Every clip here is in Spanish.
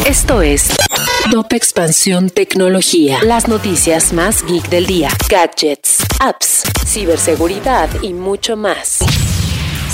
Esto es Top Expansión Tecnología. Las noticias más geek del día. Gadgets, apps, ciberseguridad y mucho más.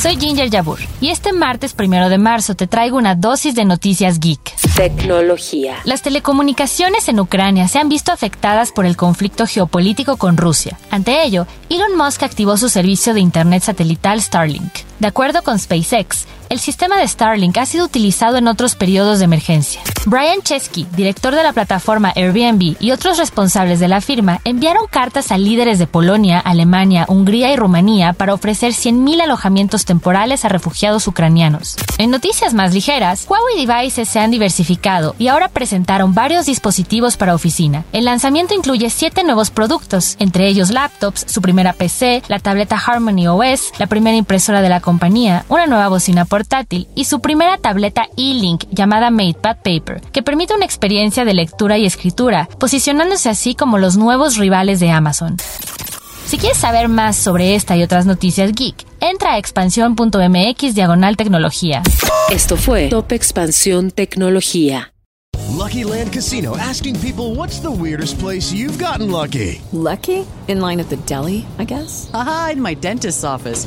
Soy Ginger Yabur y este martes primero de marzo te traigo una dosis de noticias geek. Tecnología. Las telecomunicaciones en Ucrania se han visto afectadas por el conflicto geopolítico con Rusia. Ante ello, Elon Musk activó su servicio de Internet satelital Starlink. De acuerdo con SpaceX, el sistema de Starlink ha sido utilizado en otros periodos de emergencia. Brian Chesky, director de la plataforma Airbnb y otros responsables de la firma enviaron cartas a líderes de Polonia, Alemania, Hungría y Rumanía para ofrecer 100.000 alojamientos temporales a refugiados ucranianos. En noticias más ligeras, Huawei Devices se han diversificado y ahora presentaron varios dispositivos para oficina. El lanzamiento incluye siete nuevos productos, entre ellos laptops, su primera PC, la tableta Harmony OS, la primera impresora de la compañía, una nueva bocina portátil y su primera tableta e-Link llamada MatePad Paper, que permite una experiencia de lectura y escritura, posicionándose así como los nuevos rivales de Amazon. Si quieres saber más sobre esta y otras noticias geek, entra a expansión.mx diagonal tecnología. Esto fue Top Expansión Tecnología. Lucky Land Casino asking people what's the weirdest place you've gotten lucky? Lucky? In line at the deli, I guess? Aha, in my dentist's office.